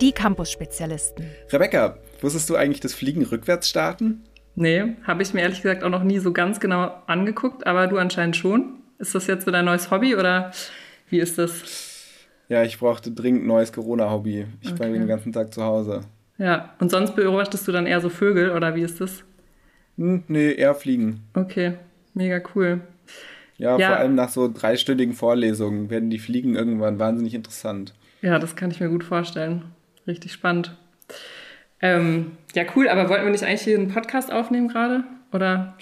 Die Campus-Spezialisten. Rebecca, wusstest du eigentlich, dass Fliegen rückwärts starten? Nee, habe ich mir ehrlich gesagt auch noch nie so ganz genau angeguckt, aber du anscheinend schon. Ist das jetzt so dein neues Hobby oder wie ist das? Ja, ich brauchte dringend neues Corona-Hobby. Ich okay. war den ganzen Tag zu Hause. Ja, und sonst beobachtest du dann eher so Vögel oder wie ist das? Hm, nee, eher Fliegen. Okay, mega cool. Ja, ja, vor allem nach so dreistündigen Vorlesungen werden die Fliegen irgendwann wahnsinnig interessant. Ja, das kann ich mir gut vorstellen. Richtig spannend. Ähm, ja, cool, aber wollten wir nicht eigentlich hier einen Podcast aufnehmen gerade? Oder?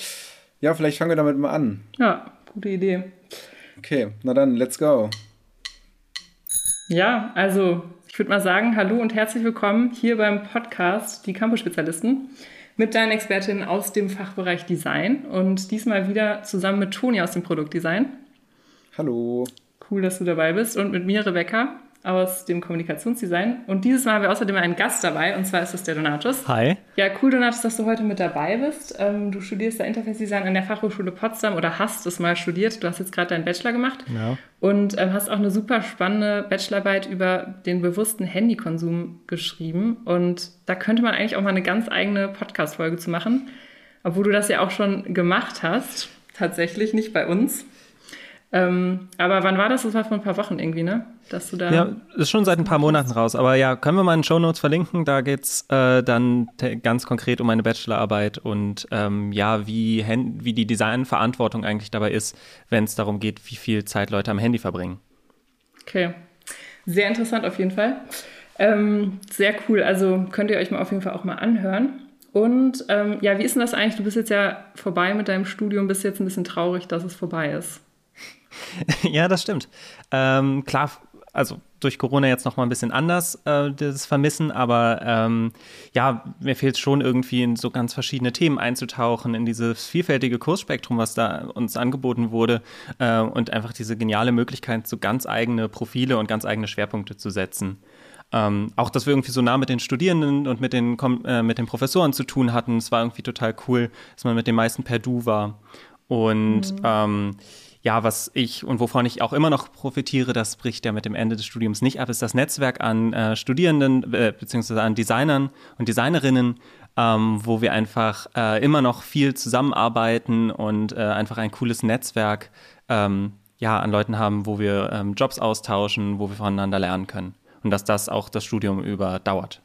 Ja, vielleicht fangen wir damit mal an. Ja, gute Idee. Okay, na dann, let's go. Ja, also ich würde mal sagen, hallo und herzlich willkommen hier beim Podcast Die Campus-Spezialisten mit deinen Expertinnen aus dem Fachbereich Design und diesmal wieder zusammen mit Toni aus dem Produktdesign. Hallo. Cool, dass du dabei bist und mit mir, Rebecca aus dem Kommunikationsdesign. Und dieses Mal haben wir außerdem einen Gast dabei, und zwar ist es der Donatus. Hi. Ja, cool, Donatus, dass du heute mit dabei bist. Ähm, du studierst da Interface Design an der Fachhochschule Potsdam oder hast es mal studiert. Du hast jetzt gerade deinen Bachelor gemacht. Genau. Und ähm, hast auch eine super spannende Bachelorarbeit über den bewussten Handykonsum geschrieben. Und da könnte man eigentlich auch mal eine ganz eigene Podcast-Folge zu machen. Obwohl du das ja auch schon gemacht hast. Tatsächlich, nicht bei uns. Ähm, aber wann war das? Das war vor ein paar Wochen irgendwie, ne? Dass du da. Ja, ist schon seit ein paar Monaten raus. Aber ja, können wir mal in Show Notes verlinken. Da geht es äh, dann ganz konkret um meine Bachelorarbeit und ähm, ja, wie, wie die Designverantwortung eigentlich dabei ist, wenn es darum geht, wie viel Zeit Leute am Handy verbringen. Okay. Sehr interessant auf jeden Fall. Ähm, sehr cool. Also könnt ihr euch mal auf jeden Fall auch mal anhören. Und ähm, ja, wie ist denn das eigentlich? Du bist jetzt ja vorbei mit deinem Studium, bist jetzt ein bisschen traurig, dass es vorbei ist. ja, das stimmt. Ähm, klar, also durch Corona jetzt noch mal ein bisschen anders, äh, das Vermissen, aber ähm, ja, mir fehlt schon irgendwie in so ganz verschiedene Themen einzutauchen, in dieses vielfältige Kursspektrum, was da uns angeboten wurde äh, und einfach diese geniale Möglichkeit, so ganz eigene Profile und ganz eigene Schwerpunkte zu setzen. Ähm, auch, dass wir irgendwie so nah mit den Studierenden und mit den, äh, mit den Professoren zu tun hatten, es war irgendwie total cool, dass man mit den meisten per Du war. Und mhm. ähm, ja, was ich und wovon ich auch immer noch profitiere, das bricht ja mit dem Ende des Studiums nicht ab, ist das Netzwerk an äh, Studierenden äh, beziehungsweise an Designern und Designerinnen, ähm, wo wir einfach äh, immer noch viel zusammenarbeiten und äh, einfach ein cooles Netzwerk ähm, ja, an Leuten haben, wo wir ähm, Jobs austauschen, wo wir voneinander lernen können. Und dass das auch das Studium über dauert.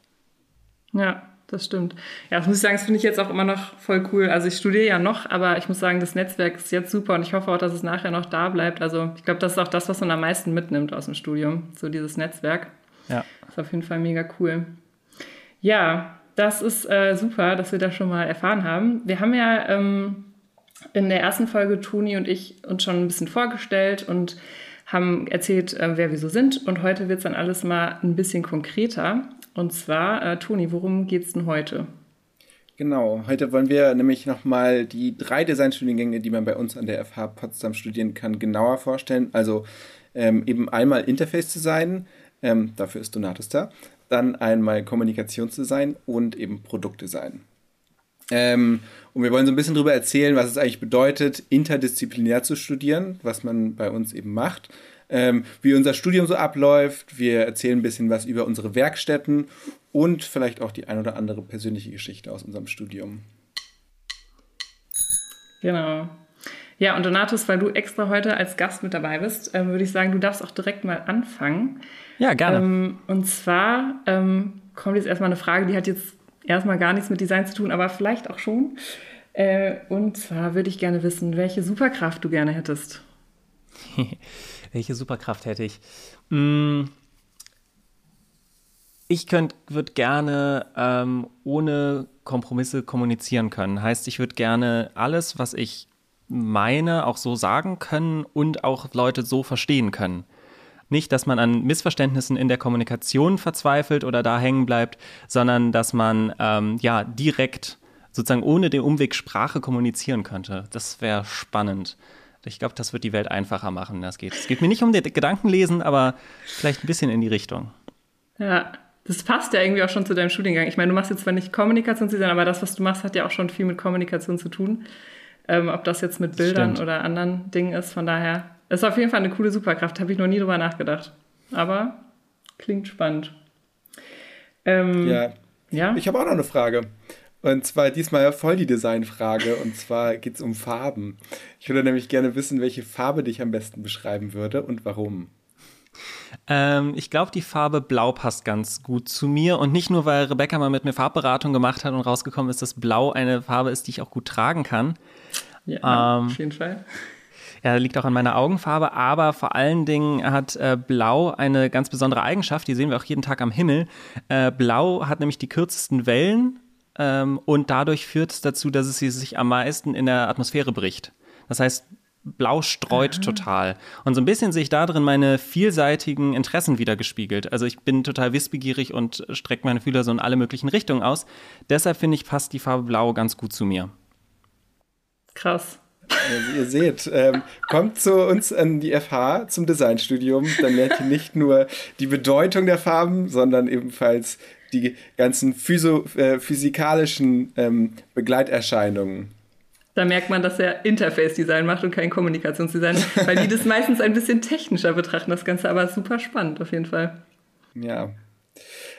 Ja, das stimmt. Ja, das muss ich sagen, das finde ich jetzt auch immer noch voll cool. Also ich studiere ja noch, aber ich muss sagen, das Netzwerk ist jetzt super und ich hoffe auch, dass es nachher noch da bleibt. Also ich glaube, das ist auch das, was man am meisten mitnimmt aus dem Studium, so dieses Netzwerk. Ja. Das ist auf jeden Fall mega cool. Ja, das ist äh, super, dass wir das schon mal erfahren haben. Wir haben ja ähm, in der ersten Folge Toni und ich uns schon ein bisschen vorgestellt und haben erzählt, äh, wer wir so sind. Und heute wird es dann alles mal ein bisschen konkreter. Und zwar, äh, Toni, worum geht es denn heute? Genau, heute wollen wir nämlich nochmal die drei Designstudiengänge, die man bei uns an der FH Potsdam studieren kann, genauer vorstellen. Also ähm, eben einmal Interface Design, ähm, dafür ist Donatus da, dann einmal Kommunikationsdesign und eben Produktdesign. Ähm, und wir wollen so ein bisschen darüber erzählen, was es eigentlich bedeutet, interdisziplinär zu studieren, was man bei uns eben macht ähm, wie unser Studium so abläuft. Wir erzählen ein bisschen was über unsere Werkstätten und vielleicht auch die ein oder andere persönliche Geschichte aus unserem Studium. Genau. Ja, und Donatus, weil du extra heute als Gast mit dabei bist, ähm, würde ich sagen, du darfst auch direkt mal anfangen. Ja, gerne. Ähm, und zwar ähm, kommt jetzt erstmal eine Frage, die hat jetzt erstmal gar nichts mit Design zu tun, aber vielleicht auch schon. Äh, und zwar würde ich gerne wissen, welche Superkraft du gerne hättest. Welche Superkraft hätte ich? Mm, ich würde gerne ähm, ohne Kompromisse kommunizieren können. Heißt, ich würde gerne alles, was ich meine, auch so sagen können und auch Leute so verstehen können. Nicht, dass man an Missverständnissen in der Kommunikation verzweifelt oder da hängen bleibt, sondern dass man ähm, ja direkt sozusagen ohne den Umweg Sprache kommunizieren könnte. Das wäre spannend. Ich glaube, das wird die Welt einfacher machen. Das geht. Es geht mir nicht um das Gedankenlesen, aber vielleicht ein bisschen in die Richtung. Ja, das passt ja irgendwie auch schon zu deinem Studiengang. Ich meine, du machst jetzt zwar nicht Kommunikationsdesign, aber das, was du machst, hat ja auch schon viel mit Kommunikation zu tun. Ähm, ob das jetzt mit Bildern Stimmt. oder anderen Dingen ist. Von daher ist auf jeden Fall eine coole Superkraft. Habe ich noch nie drüber nachgedacht. Aber klingt spannend. Ähm, ja. ja. Ich habe auch noch eine Frage. Und zwar diesmal voll die Designfrage. Und zwar geht es um Farben. Ich würde nämlich gerne wissen, welche Farbe dich am besten beschreiben würde und warum. Ähm, ich glaube, die Farbe Blau passt ganz gut zu mir. Und nicht nur, weil Rebecca mal mit mir Farbberatung gemacht hat und rausgekommen ist, dass Blau eine Farbe ist, die ich auch gut tragen kann. Ja, ähm, auf jeden Fall. Ja, liegt auch an meiner Augenfarbe, aber vor allen Dingen hat äh, Blau eine ganz besondere Eigenschaft, die sehen wir auch jeden Tag am Himmel. Äh, Blau hat nämlich die kürzesten Wellen ähm, und dadurch führt es dazu, dass es sich am meisten in der Atmosphäre bricht. Das heißt, Blau streut Aha. total. Und so ein bisschen sehe ich da drin meine vielseitigen Interessen wieder gespiegelt. Also ich bin total wissbegierig und strecke meine Fühler so in alle möglichen Richtungen aus. Deshalb finde ich, passt die Farbe Blau ganz gut zu mir. Krass. Also ihr seht, ähm, kommt zu uns an die FH zum Designstudium, dann lernt ihr nicht nur die Bedeutung der Farben, sondern ebenfalls die ganzen physo, äh, physikalischen ähm, Begleiterscheinungen. Da merkt man, dass er Interface-Design macht und kein Kommunikationsdesign, weil die das meistens ein bisschen technischer betrachten, das Ganze aber super spannend auf jeden Fall. Ja.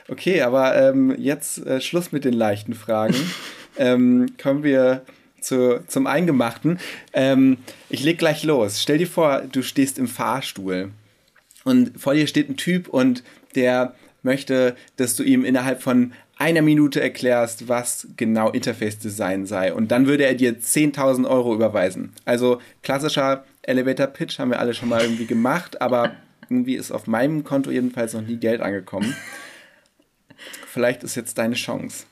Okay, aber ähm, jetzt äh, Schluss mit den leichten Fragen. ähm, kommen wir zu, zum Eingemachten. Ähm, ich leg gleich los. Stell dir vor, du stehst im Fahrstuhl und vor dir steht ein Typ und der möchte, dass du ihm innerhalb von einer Minute erklärst, was genau Interface Design sei. Und dann würde er dir 10.000 Euro überweisen. Also klassischer Elevator Pitch haben wir alle schon mal irgendwie gemacht, aber irgendwie ist auf meinem Konto jedenfalls noch nie Geld angekommen. Vielleicht ist jetzt deine Chance.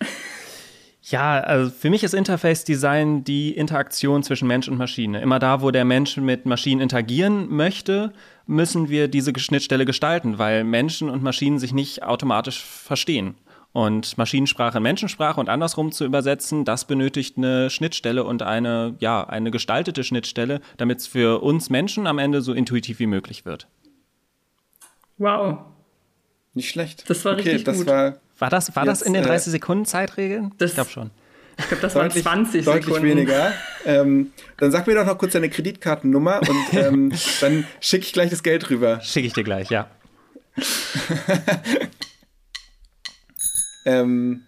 Ja, also für mich ist Interface Design die Interaktion zwischen Mensch und Maschine. Immer da, wo der Mensch mit Maschinen interagieren möchte, müssen wir diese Schnittstelle gestalten, weil Menschen und Maschinen sich nicht automatisch verstehen. Und Maschinensprache in Menschensprache und andersrum zu übersetzen, das benötigt eine Schnittstelle und eine, ja, eine gestaltete Schnittstelle, damit es für uns Menschen am Ende so intuitiv wie möglich wird. Wow. Nicht schlecht. Das war okay, richtig das gut. War war das, war Jetzt, das in den 30 äh, Sekunden Zeitregeln? Ich glaube schon. Ich glaube, das waren 20 Sekunden. Deutlich weniger. Ähm, dann sag mir doch noch kurz deine Kreditkartennummer und ähm, dann schicke ich gleich das Geld rüber. Schicke ich dir gleich, ja. ähm,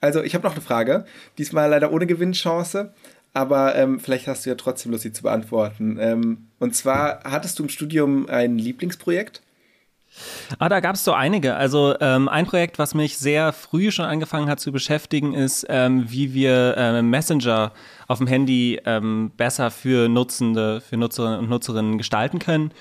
also, ich habe noch eine Frage. Diesmal leider ohne Gewinnchance, aber ähm, vielleicht hast du ja trotzdem Lust, sie zu beantworten. Ähm, und zwar, hattest du im Studium ein Lieblingsprojekt? Ah, da gab es so einige. Also ähm, ein Projekt, was mich sehr früh schon angefangen hat zu beschäftigen, ist, ähm, wie wir äh, Messenger auf dem Handy ähm, besser für Nutzende, für Nutzerinnen und Nutzerinnen gestalten können.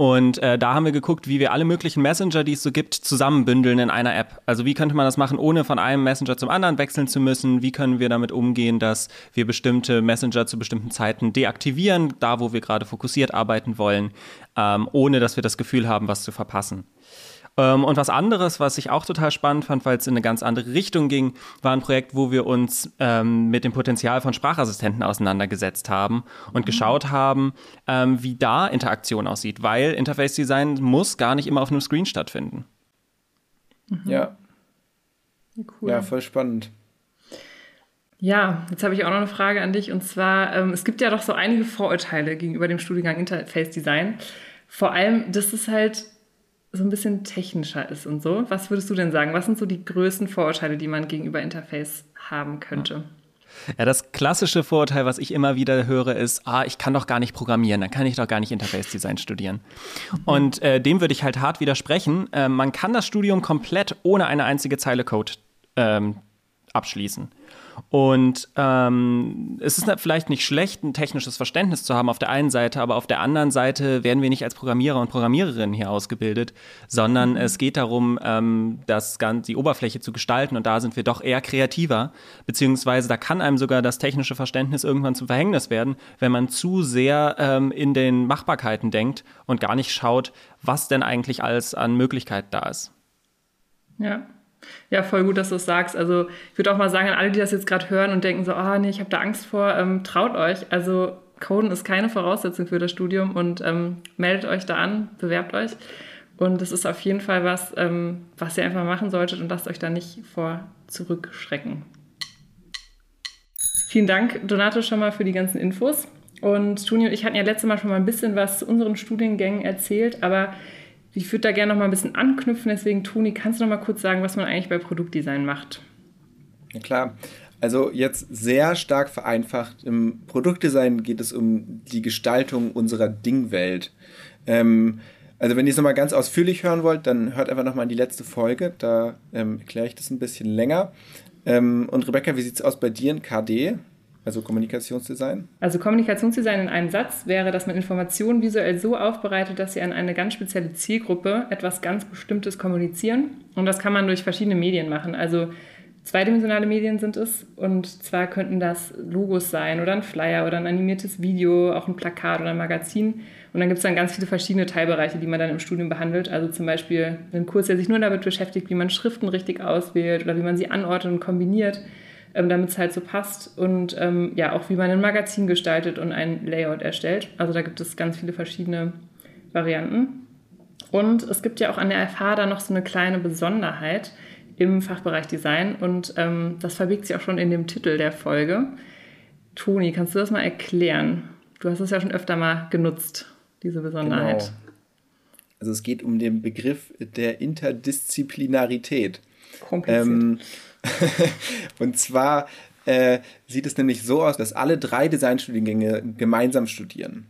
Und äh, da haben wir geguckt, wie wir alle möglichen Messenger, die es so gibt, zusammenbündeln in einer App. Also wie könnte man das machen, ohne von einem Messenger zum anderen wechseln zu müssen? Wie können wir damit umgehen, dass wir bestimmte Messenger zu bestimmten Zeiten deaktivieren, da wo wir gerade fokussiert arbeiten wollen, ähm, ohne dass wir das Gefühl haben, was zu verpassen? Ähm, und was anderes, was ich auch total spannend fand, weil es in eine ganz andere Richtung ging, war ein Projekt, wo wir uns ähm, mit dem Potenzial von Sprachassistenten auseinandergesetzt haben und mhm. geschaut haben, ähm, wie da Interaktion aussieht, weil Interface Design muss gar nicht immer auf einem Screen stattfinden. Mhm. Ja. Cool. Ja, voll spannend. Ja, jetzt habe ich auch noch eine Frage an dich. Und zwar, ähm, es gibt ja doch so einige Vorurteile gegenüber dem Studiengang Interface Design. Vor allem, dass es halt so ein bisschen technischer ist und so. Was würdest du denn sagen? Was sind so die größten Vorurteile, die man gegenüber Interface haben könnte? Ja, das klassische Vorurteil, was ich immer wieder höre, ist, ah, ich kann doch gar nicht programmieren, dann kann ich doch gar nicht Interface Design studieren. Mhm. Und äh, dem würde ich halt hart widersprechen. Äh, man kann das Studium komplett ohne eine einzige Zeile Code ähm, abschließen. Und ähm, es ist vielleicht nicht schlecht, ein technisches Verständnis zu haben auf der einen Seite, aber auf der anderen Seite werden wir nicht als Programmierer und Programmiererinnen hier ausgebildet, sondern es geht darum, ähm, das Ganze, die Oberfläche zu gestalten und da sind wir doch eher kreativer, beziehungsweise da kann einem sogar das technische Verständnis irgendwann zum Verhängnis werden, wenn man zu sehr ähm, in den Machbarkeiten denkt und gar nicht schaut, was denn eigentlich alles an Möglichkeit da ist. Ja, ja, voll gut, dass du es sagst. Also ich würde auch mal sagen, an alle, die das jetzt gerade hören und denken so, ah oh, nee, ich habe da Angst vor, ähm, traut euch. Also Coden ist keine Voraussetzung für das Studium und ähm, meldet euch da an, bewerbt euch. Und es ist auf jeden Fall was, ähm, was ihr einfach machen solltet und lasst euch da nicht vor zurückschrecken. Vielen Dank, Donato, schon mal für die ganzen Infos. Und Toni und ich hatten ja letztes Mal schon mal ein bisschen was zu unseren Studiengängen erzählt, aber ich würde da gerne noch mal ein bisschen anknüpfen. Deswegen, Toni, kannst du noch mal kurz sagen, was man eigentlich bei Produktdesign macht? Ja, klar. Also jetzt sehr stark vereinfacht. Im Produktdesign geht es um die Gestaltung unserer Dingwelt. Ähm, also wenn ihr es nochmal ganz ausführlich hören wollt, dann hört einfach nochmal in die letzte Folge. Da ähm, erkläre ich das ein bisschen länger. Ähm, und Rebecca, wie sieht es aus bei dir in KD? Also Kommunikationsdesign? Also Kommunikationsdesign in einem Satz wäre, dass man Informationen visuell so aufbereitet, dass sie an eine ganz spezielle Zielgruppe etwas ganz Bestimmtes kommunizieren. Und das kann man durch verschiedene Medien machen. Also zweidimensionale Medien sind es. Und zwar könnten das Logos sein oder ein Flyer oder ein animiertes Video, auch ein Plakat oder ein Magazin. Und dann gibt es dann ganz viele verschiedene Teilbereiche, die man dann im Studium behandelt. Also zum Beispiel einen Kurs, der sich nur damit beschäftigt, wie man Schriften richtig auswählt oder wie man sie anordnet und kombiniert, ähm, damit es halt so passt. Und ähm, ja, auch wie man ein Magazin gestaltet und ein Layout erstellt. Also da gibt es ganz viele verschiedene Varianten. Und es gibt ja auch an der FH da noch so eine kleine Besonderheit im Fachbereich Design. Und ähm, das verbirgt sich auch schon in dem Titel der Folge. Toni, kannst du das mal erklären? Du hast es ja schon öfter mal genutzt diese Besonderheit. Genau. Also es geht um den Begriff der Interdisziplinarität. Kompliziert. Ähm, und zwar äh, sieht es nämlich so aus, dass alle drei Designstudiengänge gemeinsam studieren.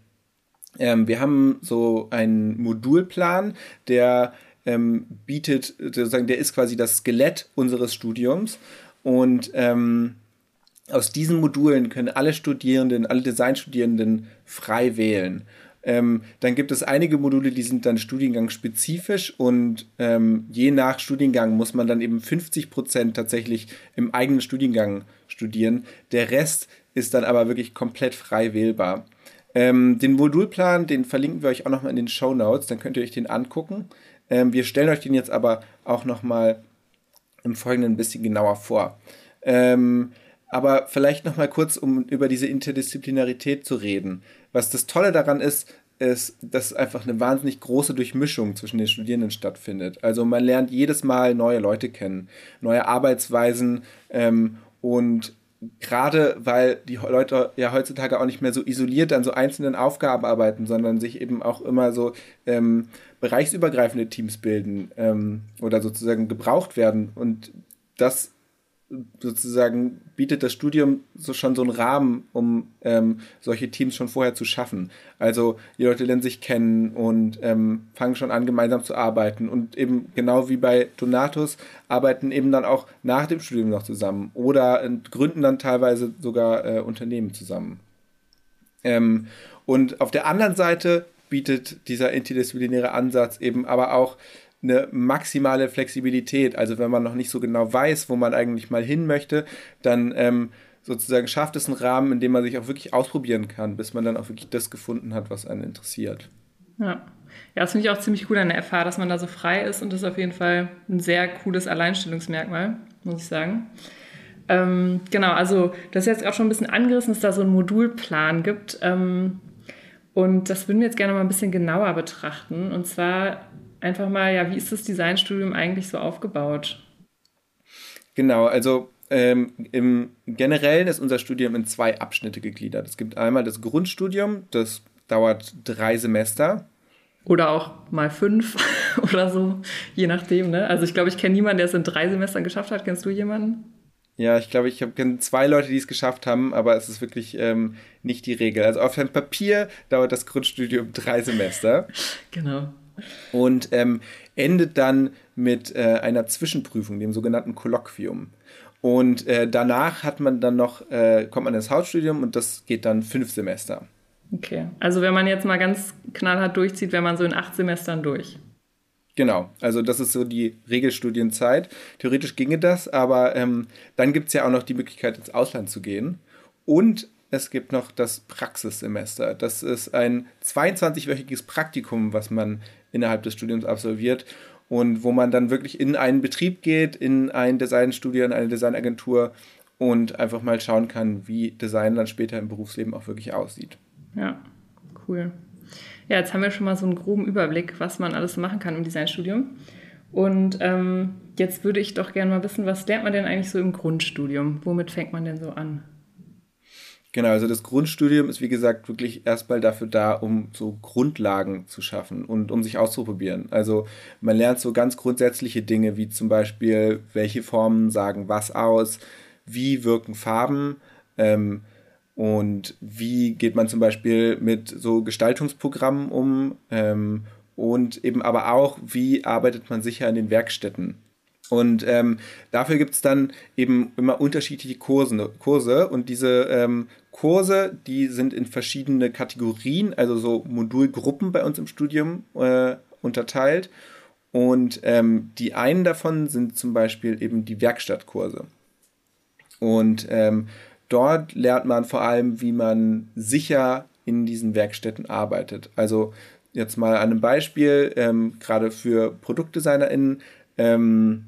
Ähm, wir haben so einen Modulplan, der ähm, bietet, sozusagen, der ist quasi das Skelett unseres Studiums. Und ähm, aus diesen Modulen können alle Studierenden, alle Designstudierenden frei wählen. Ähm, dann gibt es einige Module, die sind dann studiengangspezifisch und ähm, je nach Studiengang muss man dann eben 50 Prozent tatsächlich im eigenen Studiengang studieren. Der Rest ist dann aber wirklich komplett frei wählbar. Ähm, den Modulplan, den verlinken wir euch auch nochmal in den Show Notes, dann könnt ihr euch den angucken. Ähm, wir stellen euch den jetzt aber auch nochmal im Folgenden ein bisschen genauer vor. Ähm, aber vielleicht nochmal kurz, um über diese Interdisziplinarität zu reden. Was das Tolle daran ist, ist, dass einfach eine wahnsinnig große Durchmischung zwischen den Studierenden stattfindet. Also man lernt jedes Mal neue Leute kennen, neue Arbeitsweisen ähm, und gerade weil die Leute ja heutzutage auch nicht mehr so isoliert an so einzelnen Aufgaben arbeiten, sondern sich eben auch immer so ähm, bereichsübergreifende Teams bilden ähm, oder sozusagen gebraucht werden. Und das sozusagen bietet das Studium so schon so einen Rahmen, um ähm, solche Teams schon vorher zu schaffen. Also die Leute lernen sich kennen und ähm, fangen schon an, gemeinsam zu arbeiten. Und eben genau wie bei Donatus arbeiten eben dann auch nach dem Studium noch zusammen oder gründen dann teilweise sogar äh, Unternehmen zusammen. Ähm, und auf der anderen Seite bietet dieser interdisziplinäre Ansatz eben aber auch eine maximale Flexibilität. Also wenn man noch nicht so genau weiß, wo man eigentlich mal hin möchte, dann ähm, sozusagen schafft es einen Rahmen, in dem man sich auch wirklich ausprobieren kann, bis man dann auch wirklich das gefunden hat, was einen interessiert. Ja. Ja, das finde ich auch ziemlich cool an der FH, dass man da so frei ist und das ist auf jeden Fall ein sehr cooles Alleinstellungsmerkmal, muss ich sagen. Ähm, genau, also das ist jetzt auch schon ein bisschen angerissen, dass da so einen Modulplan gibt. Ähm, und das würden wir jetzt gerne mal ein bisschen genauer betrachten. Und zwar einfach mal, ja, wie ist das Designstudium eigentlich so aufgebaut? Genau, also ähm, im Generellen ist unser Studium in zwei Abschnitte gegliedert. Es gibt einmal das Grundstudium, das dauert drei Semester. Oder auch mal fünf oder so, je nachdem. Ne? Also ich glaube, ich kenne niemanden, der es in drei Semestern geschafft hat. Kennst du jemanden? Ja, ich glaube, ich kenne zwei Leute, die es geschafft haben, aber es ist wirklich ähm, nicht die Regel. Also auf dem Papier dauert das Grundstudium drei Semester. Genau und ähm, endet dann mit äh, einer Zwischenprüfung, dem sogenannten Kolloquium. Und äh, danach hat man dann noch, äh, kommt man ins Hausstudium und das geht dann fünf Semester. Okay, also wenn man jetzt mal ganz knallhart durchzieht, wäre man so in acht Semestern durch. Genau, also das ist so die Regelstudienzeit. Theoretisch ginge das, aber ähm, dann gibt es ja auch noch die Möglichkeit, ins Ausland zu gehen. Und es gibt noch das Praxissemester. Das ist ein 22-wöchiges Praktikum, was man innerhalb des Studiums absolviert und wo man dann wirklich in einen Betrieb geht, in ein Designstudio, in eine Designagentur und einfach mal schauen kann, wie Design dann später im Berufsleben auch wirklich aussieht. Ja, cool. Ja, jetzt haben wir schon mal so einen groben Überblick, was man alles machen kann im Designstudium. Und ähm, jetzt würde ich doch gerne mal wissen, was lernt man denn eigentlich so im Grundstudium? Womit fängt man denn so an? Genau, also das Grundstudium ist wie gesagt wirklich erstmal dafür da, um so Grundlagen zu schaffen und um sich auszuprobieren. Also man lernt so ganz grundsätzliche Dinge wie zum Beispiel, welche Formen sagen was aus, wie wirken Farben ähm, und wie geht man zum Beispiel mit so Gestaltungsprogrammen um ähm, und eben aber auch, wie arbeitet man sicher in den Werkstätten. Und ähm, dafür gibt es dann eben immer unterschiedliche Kurse, Kurse und diese ähm, Kurse, die sind in verschiedene Kategorien, also so Modulgruppen bei uns im Studium äh, unterteilt. Und ähm, die einen davon sind zum Beispiel eben die Werkstattkurse. Und ähm, dort lernt man vor allem, wie man sicher in diesen Werkstätten arbeitet. Also jetzt mal an einem Beispiel, ähm, gerade für ProduktdesignerInnen, ähm,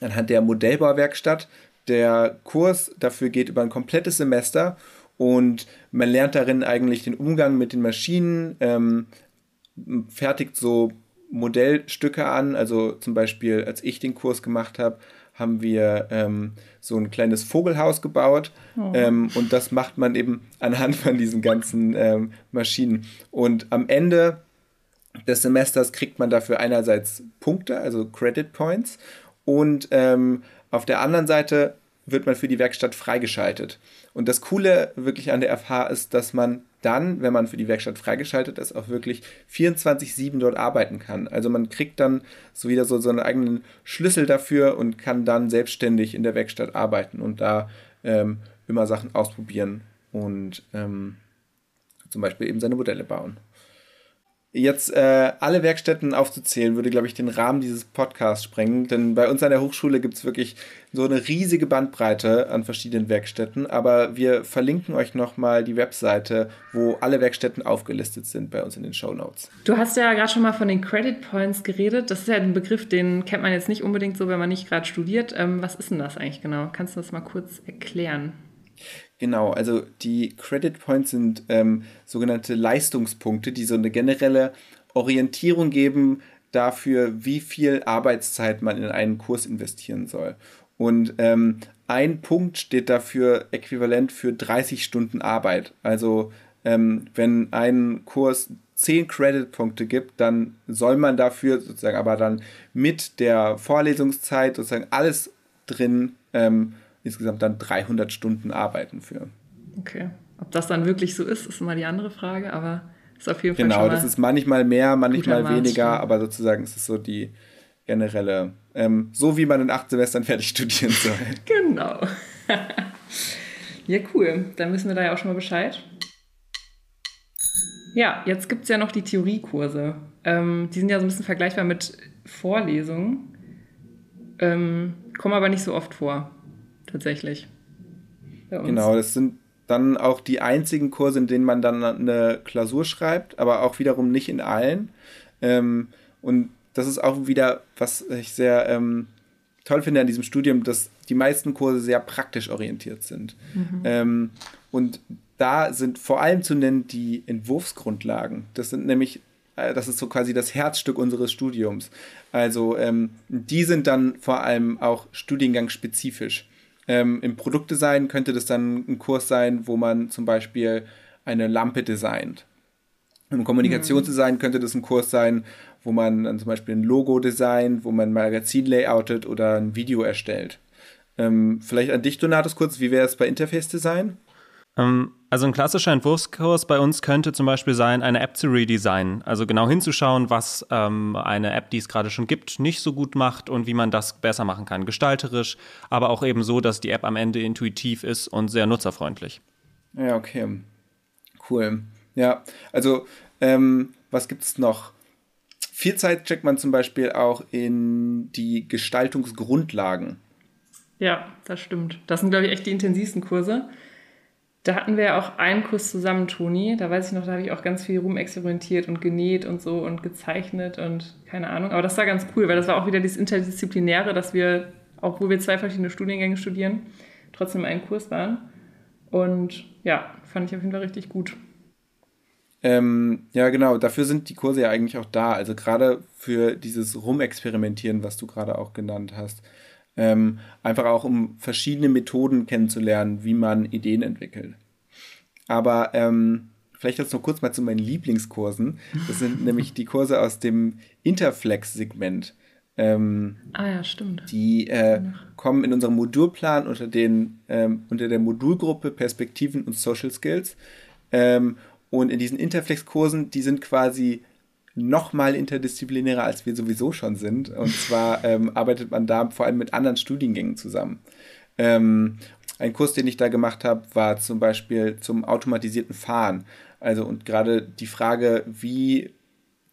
anhand der Modellbauwerkstatt. Der Kurs dafür geht über ein komplettes Semester und man lernt darin eigentlich den Umgang mit den Maschinen, ähm, fertigt so Modellstücke an. Also zum Beispiel, als ich den Kurs gemacht habe, haben wir ähm, so ein kleines Vogelhaus gebaut oh. ähm, und das macht man eben anhand von diesen ganzen ähm, Maschinen. Und am Ende des Semesters kriegt man dafür einerseits Punkte, also Credit Points, und ähm, auf der anderen Seite wird man für die Werkstatt freigeschaltet. Und das Coole wirklich an der FH ist, dass man dann, wenn man für die Werkstatt freigeschaltet ist, auch wirklich 24-7 dort arbeiten kann. Also man kriegt dann so wieder so, so einen eigenen Schlüssel dafür und kann dann selbstständig in der Werkstatt arbeiten und da ähm, immer Sachen ausprobieren und ähm, zum Beispiel eben seine Modelle bauen. Jetzt äh, alle Werkstätten aufzuzählen, würde, glaube ich, den Rahmen dieses Podcasts sprengen. Denn bei uns an der Hochschule gibt es wirklich so eine riesige Bandbreite an verschiedenen Werkstätten. Aber wir verlinken euch nochmal die Webseite, wo alle Werkstätten aufgelistet sind bei uns in den Show Notes. Du hast ja gerade schon mal von den Credit Points geredet. Das ist ja ein Begriff, den kennt man jetzt nicht unbedingt so, wenn man nicht gerade studiert. Ähm, was ist denn das eigentlich genau? Kannst du das mal kurz erklären? Genau, also die Credit Points sind ähm, sogenannte Leistungspunkte, die so eine generelle Orientierung geben dafür, wie viel Arbeitszeit man in einen Kurs investieren soll. Und ähm, ein Punkt steht dafür äquivalent für 30 Stunden Arbeit. Also ähm, wenn ein Kurs 10 Credit-Punkte gibt, dann soll man dafür sozusagen aber dann mit der Vorlesungszeit sozusagen alles drin ähm, insgesamt dann 300 Stunden arbeiten für. Okay. Ob das dann wirklich so ist, ist immer die andere Frage, aber ist auf jeden Fall Genau, das ist manchmal mehr, manchmal weniger, aber sozusagen ist es so die generelle, ähm, so wie man in acht Semestern fertig studieren soll. genau. ja, cool. Dann wissen wir da ja auch schon mal Bescheid. Ja, jetzt gibt es ja noch die Theoriekurse. Ähm, die sind ja so ein bisschen vergleichbar mit Vorlesungen, ähm, kommen aber nicht so oft vor tatsächlich. Genau, das sind dann auch die einzigen Kurse, in denen man dann eine Klausur schreibt, aber auch wiederum nicht in allen. Ähm, und das ist auch wieder, was ich sehr ähm, toll finde an diesem Studium, dass die meisten Kurse sehr praktisch orientiert sind. Mhm. Ähm, und da sind vor allem zu nennen die Entwurfsgrundlagen. Das sind nämlich, äh, das ist so quasi das Herzstück unseres Studiums. Also ähm, die sind dann vor allem auch studiengangsspezifisch. Ähm, Im Produktdesign könnte das dann ein Kurs sein, wo man zum Beispiel eine Lampe designt. Im Kommunikationsdesign mhm. könnte das ein Kurs sein, wo man dann zum Beispiel ein Logo designt, wo man ein Magazin layoutet oder ein Video erstellt. Ähm, vielleicht an dich, Donatus, kurz, wie wäre es bei Interface Design? Ähm, also ein klassischer Entwurfskurs bei uns könnte zum Beispiel sein, eine App zu redesignen. Also genau hinzuschauen, was ähm, eine App, die es gerade schon gibt, nicht so gut macht und wie man das besser machen kann. Gestalterisch, aber auch eben so, dass die App am Ende intuitiv ist und sehr nutzerfreundlich. Ja, okay. Cool. Ja, also ähm, was gibt es noch? Viel Zeit checkt man zum Beispiel auch in die Gestaltungsgrundlagen. Ja, das stimmt. Das sind, glaube ich, echt die intensivsten Kurse. Da hatten wir ja auch einen Kurs zusammen, Toni. Da weiß ich noch, da habe ich auch ganz viel rumexperimentiert und genäht und so und gezeichnet und keine Ahnung. Aber das war ganz cool, weil das war auch wieder dieses Interdisziplinäre, dass wir, obwohl wir zwei verschiedene Studiengänge studieren, trotzdem einen Kurs waren. Und ja, fand ich auf jeden Fall richtig gut. Ähm, ja, genau, dafür sind die Kurse ja eigentlich auch da. Also gerade für dieses Rumexperimentieren, was du gerade auch genannt hast. Ähm, einfach auch um verschiedene Methoden kennenzulernen, wie man Ideen entwickelt. Aber ähm, vielleicht jetzt noch kurz mal zu meinen Lieblingskursen. Das sind nämlich die Kurse aus dem Interflex-Segment. Ähm, ah ja, stimmt. Die äh, kommen in unserem Modulplan unter, den, ähm, unter der Modulgruppe Perspektiven und Social Skills. Ähm, und in diesen Interflex-Kursen, die sind quasi noch mal interdisziplinärer, als wir sowieso schon sind. Und zwar ähm, arbeitet man da vor allem mit anderen Studiengängen zusammen. Ähm, ein Kurs, den ich da gemacht habe, war zum Beispiel zum automatisierten Fahren. Also und gerade die Frage, wie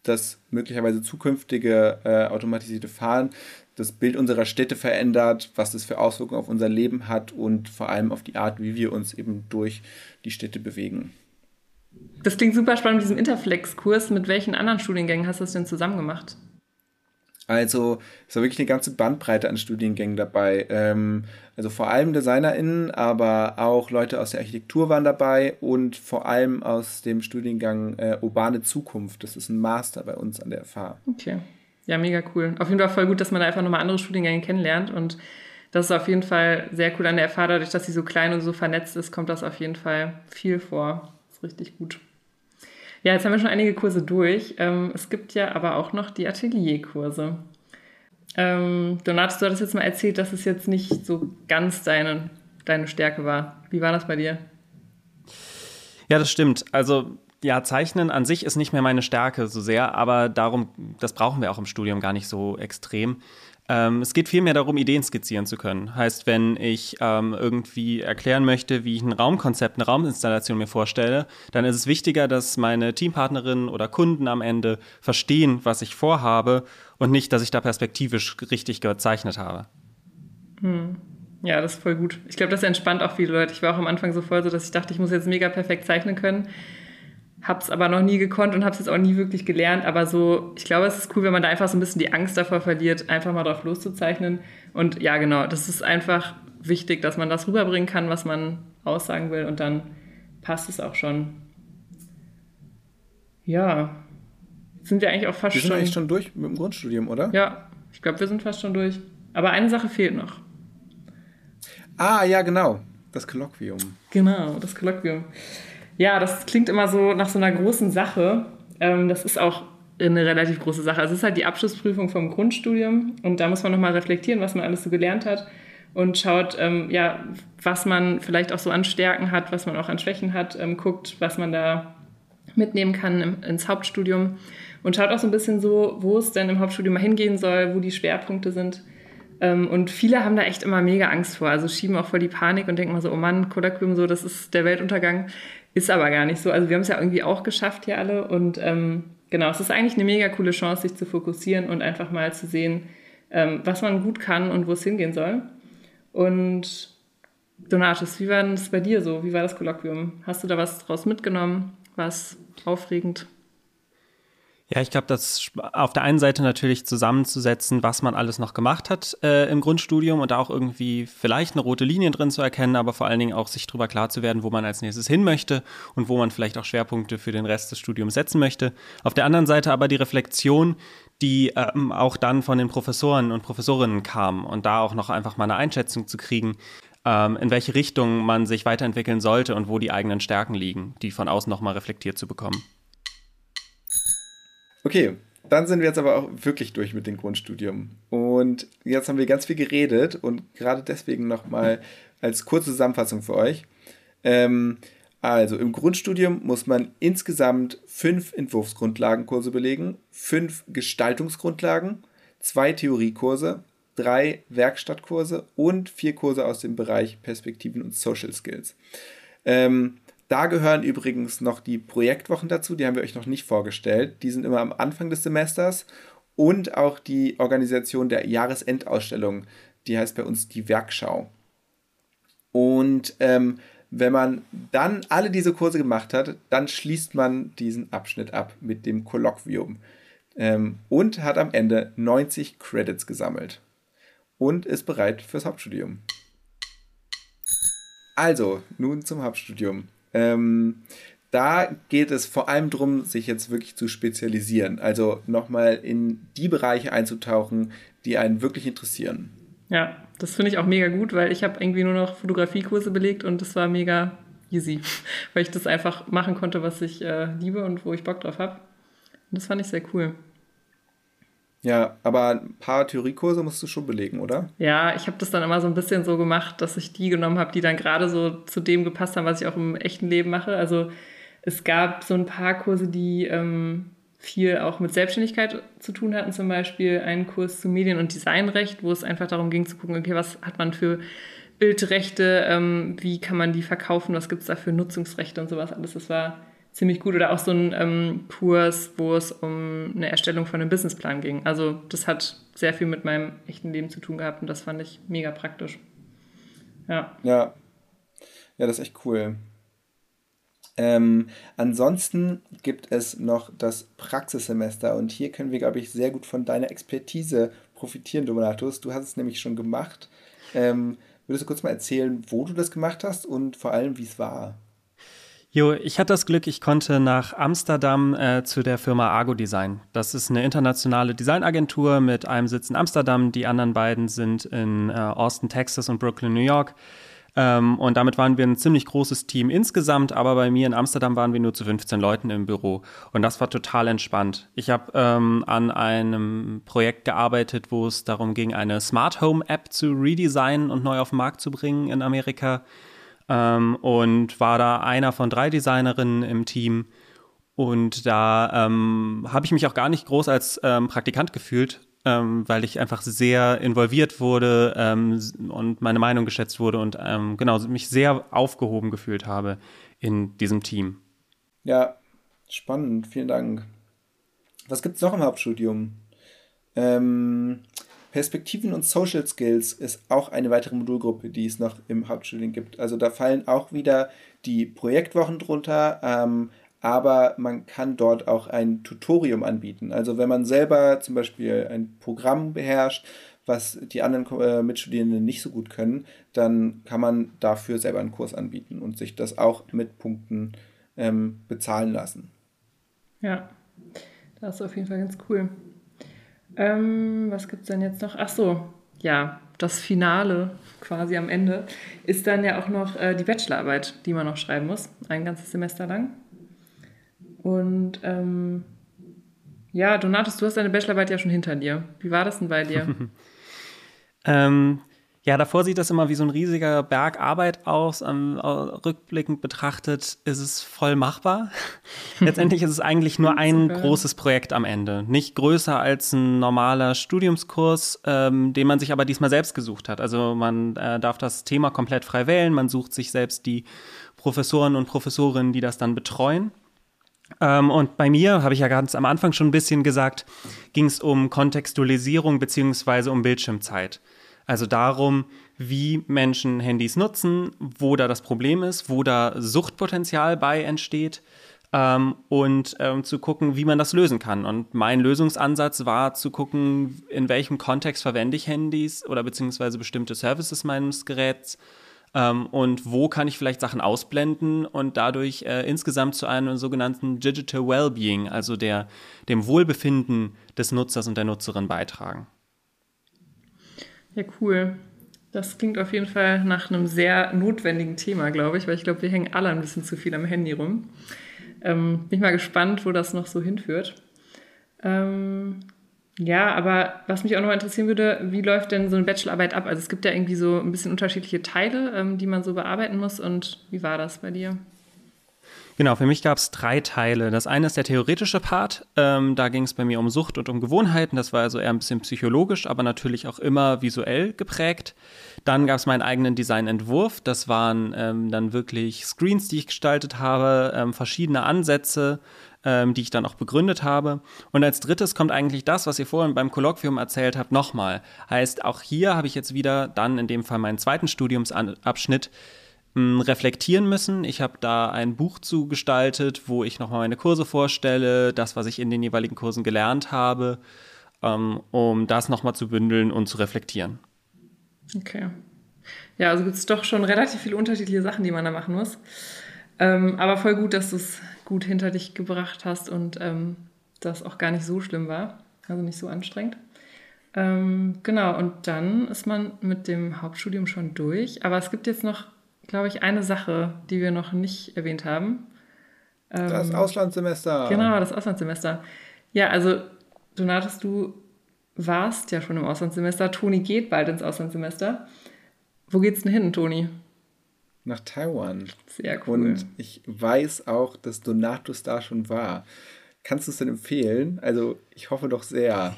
das möglicherweise zukünftige äh, automatisierte Fahren das Bild unserer Städte verändert, was das für Auswirkungen auf unser Leben hat und vor allem auf die Art, wie wir uns eben durch die Städte bewegen. Das klingt super spannend mit diesem Interflex-Kurs. Mit welchen anderen Studiengängen hast du das denn zusammen gemacht? Also es war wirklich eine ganze Bandbreite an Studiengängen dabei. Ähm, also vor allem DesignerInnen, aber auch Leute aus der Architektur waren dabei und vor allem aus dem Studiengang äh, Urbane Zukunft. Das ist ein Master bei uns an der FH. Okay. Ja, mega cool. Auf jeden Fall voll gut, dass man da einfach nochmal andere Studiengänge kennenlernt und das ist auf jeden Fall sehr cool an der FH. Dadurch, dass sie so klein und so vernetzt ist, kommt das auf jeden Fall viel vor. Das ist richtig gut. Ja, jetzt haben wir schon einige Kurse durch. Ähm, es gibt ja aber auch noch die Atelierkurse. Ähm, Donatus, du hattest jetzt mal erzählt, dass es jetzt nicht so ganz deine, deine Stärke war. Wie war das bei dir? Ja, das stimmt. Also ja, Zeichnen an sich ist nicht mehr meine Stärke so sehr, aber darum, das brauchen wir auch im Studium gar nicht so extrem. Ähm, es geht vielmehr darum, Ideen skizzieren zu können. Heißt, wenn ich ähm, irgendwie erklären möchte, wie ich ein Raumkonzept, eine Rauminstallation mir vorstelle, dann ist es wichtiger, dass meine Teampartnerinnen oder Kunden am Ende verstehen, was ich vorhabe und nicht, dass ich da perspektivisch richtig gezeichnet habe. Hm. Ja, das ist voll gut. Ich glaube, das entspannt auch viele Leute. Ich war auch am Anfang so voll so, dass ich dachte, ich muss jetzt mega perfekt zeichnen können habe es aber noch nie gekonnt und habe es jetzt auch nie wirklich gelernt. Aber so, ich glaube, es ist cool, wenn man da einfach so ein bisschen die Angst davor verliert, einfach mal drauf loszuzeichnen. Und ja, genau, das ist einfach wichtig, dass man das rüberbringen kann, was man aussagen will. Und dann passt es auch schon. Ja, sind wir eigentlich auch fast wir sind schon. eigentlich schon durch mit dem Grundstudium, oder? Ja, ich glaube, wir sind fast schon durch. Aber eine Sache fehlt noch. Ah, ja, genau. Das Kolloquium. Genau, das Kolloquium. Ja, das klingt immer so nach so einer großen Sache. Ähm, das ist auch eine relativ große Sache. Also es ist halt die Abschlussprüfung vom Grundstudium und da muss man nochmal reflektieren, was man alles so gelernt hat und schaut, ähm, ja, was man vielleicht auch so an Stärken hat, was man auch an Schwächen hat, ähm, guckt, was man da mitnehmen kann im, ins Hauptstudium und schaut auch so ein bisschen so, wo es denn im Hauptstudium mal hingehen soll, wo die Schwerpunkte sind. Ähm, und viele haben da echt immer mega Angst vor, also schieben auch voll die Panik und denken mal so, oh Mann, Kolloquium, so, das ist der Weltuntergang. Ist aber gar nicht so. Also wir haben es ja irgendwie auch geschafft hier alle und ähm, genau, es ist eigentlich eine mega coole Chance, sich zu fokussieren und einfach mal zu sehen, ähm, was man gut kann und wo es hingehen soll. Und Donatus, wie war das bei dir so? Wie war das Kolloquium? Hast du da was draus mitgenommen? Was aufregend? Ja, ich glaube, das auf der einen Seite natürlich zusammenzusetzen, was man alles noch gemacht hat äh, im Grundstudium und da auch irgendwie vielleicht eine rote Linie drin zu erkennen, aber vor allen Dingen auch sich darüber klar zu werden, wo man als nächstes hin möchte und wo man vielleicht auch Schwerpunkte für den Rest des Studiums setzen möchte. Auf der anderen Seite aber die Reflexion, die ähm, auch dann von den Professoren und Professorinnen kam und da auch noch einfach mal eine Einschätzung zu kriegen, ähm, in welche Richtung man sich weiterentwickeln sollte und wo die eigenen Stärken liegen, die von außen nochmal reflektiert zu bekommen. Okay, dann sind wir jetzt aber auch wirklich durch mit dem Grundstudium. Und jetzt haben wir ganz viel geredet und gerade deswegen nochmal als kurze Zusammenfassung für euch. Ähm, also im Grundstudium muss man insgesamt fünf Entwurfsgrundlagenkurse belegen, fünf Gestaltungsgrundlagen, zwei Theoriekurse, drei Werkstattkurse und vier Kurse aus dem Bereich Perspektiven und Social Skills. Ähm, da gehören übrigens noch die Projektwochen dazu, die haben wir euch noch nicht vorgestellt. Die sind immer am Anfang des Semesters und auch die Organisation der Jahresendausstellung, die heißt bei uns die Werkschau. Und ähm, wenn man dann alle diese Kurse gemacht hat, dann schließt man diesen Abschnitt ab mit dem Kolloquium ähm, und hat am Ende 90 Credits gesammelt und ist bereit fürs Hauptstudium. Also, nun zum Hauptstudium. Ähm, da geht es vor allem darum, sich jetzt wirklich zu spezialisieren. Also nochmal in die Bereiche einzutauchen, die einen wirklich interessieren. Ja, das finde ich auch mega gut, weil ich habe irgendwie nur noch Fotografiekurse belegt und das war mega easy, weil ich das einfach machen konnte, was ich äh, liebe und wo ich Bock drauf habe. Und das fand ich sehr cool. Ja, aber ein paar Theoriekurse musst du schon belegen, oder? Ja, ich habe das dann immer so ein bisschen so gemacht, dass ich die genommen habe, die dann gerade so zu dem gepasst haben, was ich auch im echten Leben mache. Also es gab so ein paar Kurse, die ähm, viel auch mit Selbstständigkeit zu tun hatten, zum Beispiel einen Kurs zu Medien- und Designrecht, wo es einfach darum ging zu gucken, okay, was hat man für Bildrechte, ähm, wie kann man die verkaufen, was gibt es da für Nutzungsrechte und sowas alles. Das war ziemlich gut. Oder auch so ein ähm, Kurs, wo es um eine Erstellung von einem Businessplan ging. Also das hat sehr viel mit meinem echten Leben zu tun gehabt und das fand ich mega praktisch. Ja. Ja, ja das ist echt cool. Ähm, ansonsten gibt es noch das Praxissemester und hier können wir, glaube ich, sehr gut von deiner Expertise profitieren, Dominatus. Du hast es nämlich schon gemacht. Ähm, würdest du kurz mal erzählen, wo du das gemacht hast und vor allem, wie es war? Jo, ich hatte das Glück, ich konnte nach Amsterdam äh, zu der Firma Argo Design. Das ist eine internationale Designagentur mit einem Sitz in Amsterdam. Die anderen beiden sind in äh, Austin, Texas und Brooklyn, New York. Ähm, und damit waren wir ein ziemlich großes Team insgesamt, aber bei mir in Amsterdam waren wir nur zu 15 Leuten im Büro. Und das war total entspannt. Ich habe ähm, an einem Projekt gearbeitet, wo es darum ging, eine Smart Home App zu redesignen und neu auf den Markt zu bringen in Amerika. Ähm, und war da einer von drei Designerinnen im Team. Und da ähm, habe ich mich auch gar nicht groß als ähm, Praktikant gefühlt, ähm, weil ich einfach sehr involviert wurde ähm, und meine Meinung geschätzt wurde und ähm, genau mich sehr aufgehoben gefühlt habe in diesem Team. Ja, spannend, vielen Dank. Was gibt es noch im Hauptstudium? Ähm, Perspektiven und Social Skills ist auch eine weitere Modulgruppe, die es noch im Hauptstudium gibt. Also da fallen auch wieder die Projektwochen drunter, ähm, aber man kann dort auch ein Tutorium anbieten. Also wenn man selber zum Beispiel ein Programm beherrscht, was die anderen äh, Mitstudierenden nicht so gut können, dann kann man dafür selber einen Kurs anbieten und sich das auch mit Punkten ähm, bezahlen lassen. Ja, das ist auf jeden Fall ganz cool. Ähm, was gibt es denn jetzt noch? Ach so, ja, das Finale quasi am Ende ist dann ja auch noch äh, die Bachelorarbeit, die man noch schreiben muss, ein ganzes Semester lang. Und ähm, ja, Donatus, du hast deine Bachelorarbeit ja schon hinter dir. Wie war das denn bei dir? ähm, ja, davor sieht das immer wie so ein riesiger Berg Arbeit aus. Ähm, rückblickend betrachtet ist es voll machbar. Letztendlich ist es eigentlich nur ein großes Projekt am Ende. Nicht größer als ein normaler Studiumskurs, ähm, den man sich aber diesmal selbst gesucht hat. Also man äh, darf das Thema komplett frei wählen. Man sucht sich selbst die Professoren und Professorinnen, die das dann betreuen. Ähm, und bei mir, habe ich ja ganz am Anfang schon ein bisschen gesagt, ging es um Kontextualisierung beziehungsweise um Bildschirmzeit. Also darum, wie Menschen Handys nutzen, wo da das Problem ist, wo da Suchtpotenzial bei entsteht ähm, und ähm, zu gucken, wie man das lösen kann. Und mein Lösungsansatz war zu gucken, in welchem Kontext verwende ich Handys oder beziehungsweise bestimmte Services meines Geräts ähm, und wo kann ich vielleicht Sachen ausblenden und dadurch äh, insgesamt zu einem sogenannten Digital Wellbeing, also der, dem Wohlbefinden des Nutzers und der Nutzerin beitragen. Ja, cool. Das klingt auf jeden Fall nach einem sehr notwendigen Thema, glaube ich, weil ich glaube, wir hängen alle ein bisschen zu viel am Handy rum. Ähm, bin ich mal gespannt, wo das noch so hinführt. Ähm, ja, aber was mich auch noch interessieren würde, wie läuft denn so eine Bachelorarbeit ab? Also es gibt ja irgendwie so ein bisschen unterschiedliche Teile, ähm, die man so bearbeiten muss. Und wie war das bei dir? Genau, für mich gab es drei Teile. Das eine ist der theoretische Part. Ähm, da ging es bei mir um Sucht und um Gewohnheiten. Das war also eher ein bisschen psychologisch, aber natürlich auch immer visuell geprägt. Dann gab es meinen eigenen Designentwurf. Das waren ähm, dann wirklich Screens, die ich gestaltet habe, ähm, verschiedene Ansätze, ähm, die ich dann auch begründet habe. Und als drittes kommt eigentlich das, was ihr vorhin beim Kolloquium erzählt habt, nochmal. Heißt, auch hier habe ich jetzt wieder dann in dem Fall meinen zweiten Studiumsabschnitt reflektieren müssen. Ich habe da ein Buch zugestaltet, wo ich nochmal meine Kurse vorstelle, das, was ich in den jeweiligen Kursen gelernt habe, ähm, um das nochmal zu bündeln und zu reflektieren. Okay. Ja, also gibt es doch schon relativ viele unterschiedliche Sachen, die man da machen muss. Ähm, aber voll gut, dass du es gut hinter dich gebracht hast und ähm, das auch gar nicht so schlimm war. Also nicht so anstrengend. Genau, und dann ist man mit dem Hauptstudium schon durch. Aber es gibt jetzt noch, glaube ich, eine Sache, die wir noch nicht erwähnt haben. das ähm, Auslandssemester. Genau, das Auslandssemester. Ja, also Donatus, du warst ja schon im Auslandssemester. Toni geht bald ins Auslandssemester. Wo geht's denn hin, Toni? Nach Taiwan. Sehr cool. Und ich weiß auch, dass Donatus da schon war. Kannst du es denn empfehlen? Also, ich hoffe doch sehr.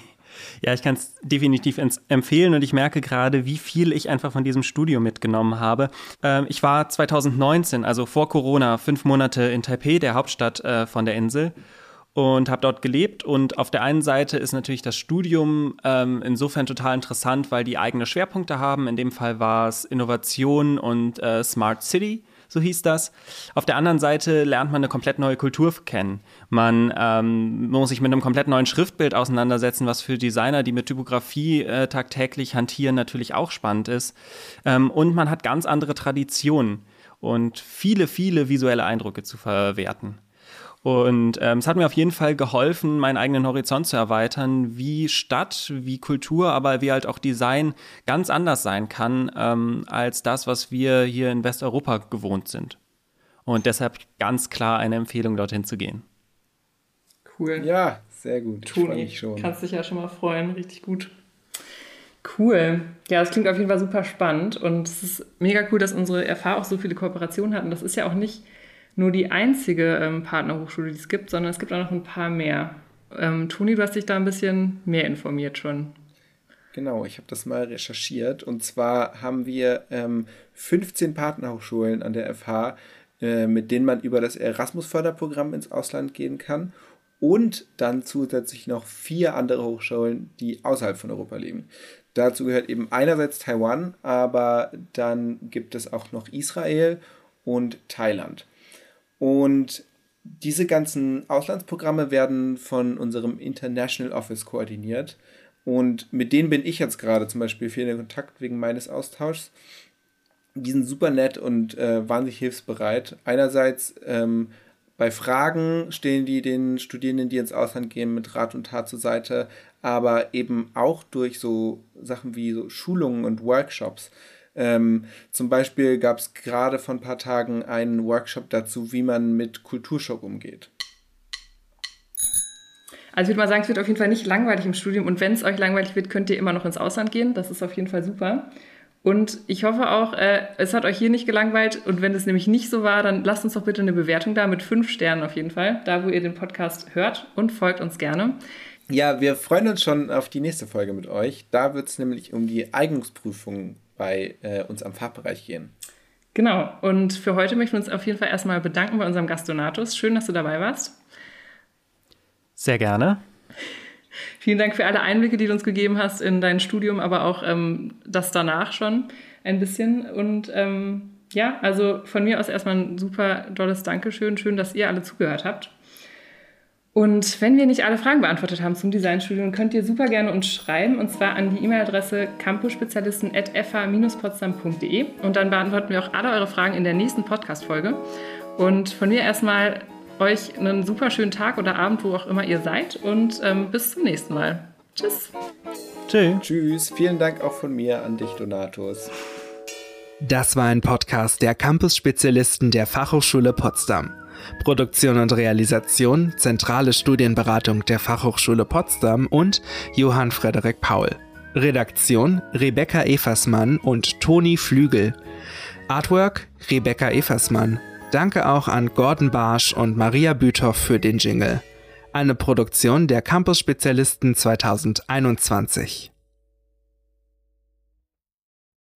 Ja, ich kann es definitiv empfehlen und ich merke gerade, wie viel ich einfach von diesem Studio mitgenommen habe. Ähm, ich war 2019, also vor Corona, fünf Monate in Taipei, der Hauptstadt äh, von der Insel und habe dort gelebt. Und auf der einen Seite ist natürlich das Studium ähm, insofern total interessant, weil die eigene Schwerpunkte haben. In dem Fall war es Innovation und äh, Smart City, so hieß das. Auf der anderen Seite lernt man eine komplett neue Kultur kennen. Man ähm, muss sich mit einem komplett neuen Schriftbild auseinandersetzen, was für Designer, die mit Typografie äh, tagtäglich hantieren, natürlich auch spannend ist. Ähm, und man hat ganz andere Traditionen und viele, viele visuelle Eindrücke zu verwerten. Und ähm, es hat mir auf jeden Fall geholfen, meinen eigenen Horizont zu erweitern, wie Stadt, wie Kultur, aber wie halt auch Design ganz anders sein kann ähm, als das, was wir hier in Westeuropa gewohnt sind. Und deshalb ganz klar eine Empfehlung, dorthin zu gehen. Cool. Ja, sehr gut. Toni, ich schon. kannst dich ja schon mal freuen. Richtig gut. Cool. Ja, das klingt auf jeden Fall super spannend und es ist mega cool, dass unsere FH auch so viele Kooperationen hat. Und das ist ja auch nicht nur die einzige ähm, Partnerhochschule, die es gibt, sondern es gibt auch noch ein paar mehr. Ähm, Toni, du hast dich da ein bisschen mehr informiert schon. Genau, ich habe das mal recherchiert. Und zwar haben wir ähm, 15 Partnerhochschulen an der FH, äh, mit denen man über das Erasmus-Förderprogramm ins Ausland gehen kann. Und dann zusätzlich noch vier andere Hochschulen, die außerhalb von Europa liegen. Dazu gehört eben einerseits Taiwan, aber dann gibt es auch noch Israel und Thailand. Und diese ganzen Auslandsprogramme werden von unserem International Office koordiniert. Und mit denen bin ich jetzt gerade zum Beispiel viel in Kontakt wegen meines Austauschs. Die sind super nett und äh, wahnsinnig hilfsbereit. Einerseits ähm, bei Fragen stehen die den Studierenden, die ins Ausland gehen, mit Rat und Tat zur Seite, aber eben auch durch so Sachen wie so Schulungen und Workshops. Ähm, zum Beispiel gab es gerade vor ein paar Tagen einen Workshop dazu, wie man mit Kulturschock umgeht. Also ich würde mal sagen, es wird auf jeden Fall nicht langweilig im Studium und wenn es euch langweilig wird, könnt ihr immer noch ins Ausland gehen. Das ist auf jeden Fall super. Und ich hoffe auch, äh, es hat euch hier nicht gelangweilt. Und wenn es nämlich nicht so war, dann lasst uns doch bitte eine Bewertung da mit fünf Sternen auf jeden Fall, da wo ihr den Podcast hört und folgt uns gerne. Ja, wir freuen uns schon auf die nächste Folge mit euch. Da wird es nämlich um die Eignungsprüfung bei äh, uns am Fachbereich gehen. Genau, und für heute möchten wir uns auf jeden Fall erstmal bedanken bei unserem Gast Donatus. Schön, dass du dabei warst. Sehr gerne. Vielen Dank für alle Einblicke, die du uns gegeben hast in dein Studium, aber auch ähm, das danach schon ein bisschen. Und ähm, ja, also von mir aus erstmal ein super tolles Dankeschön. Schön, dass ihr alle zugehört habt. Und wenn wir nicht alle Fragen beantwortet haben zum Designstudium, könnt ihr super gerne uns schreiben und zwar an die E-Mail-Adresse campusspezialisten.fa-potsdam.de und dann beantworten wir auch alle eure Fragen in der nächsten Podcast-Folge. Und von mir erstmal euch einen super schönen Tag oder Abend, wo auch immer ihr seid und ähm, bis zum nächsten Mal. Tschüss. Tschüss. Tschüss. Vielen Dank auch von mir an dich, Donatus. Das war ein Podcast der Campus-Spezialisten der Fachhochschule Potsdam. Produktion und Realisation, zentrale Studienberatung der Fachhochschule Potsdam und Johann Frederik Paul. Redaktion Rebecca Eversmann und Toni Flügel. Artwork Rebecca Eversmann. Danke auch an Gordon Barsch und Maria Büthoff für den Jingle. Eine Produktion der Campus Spezialisten 2021.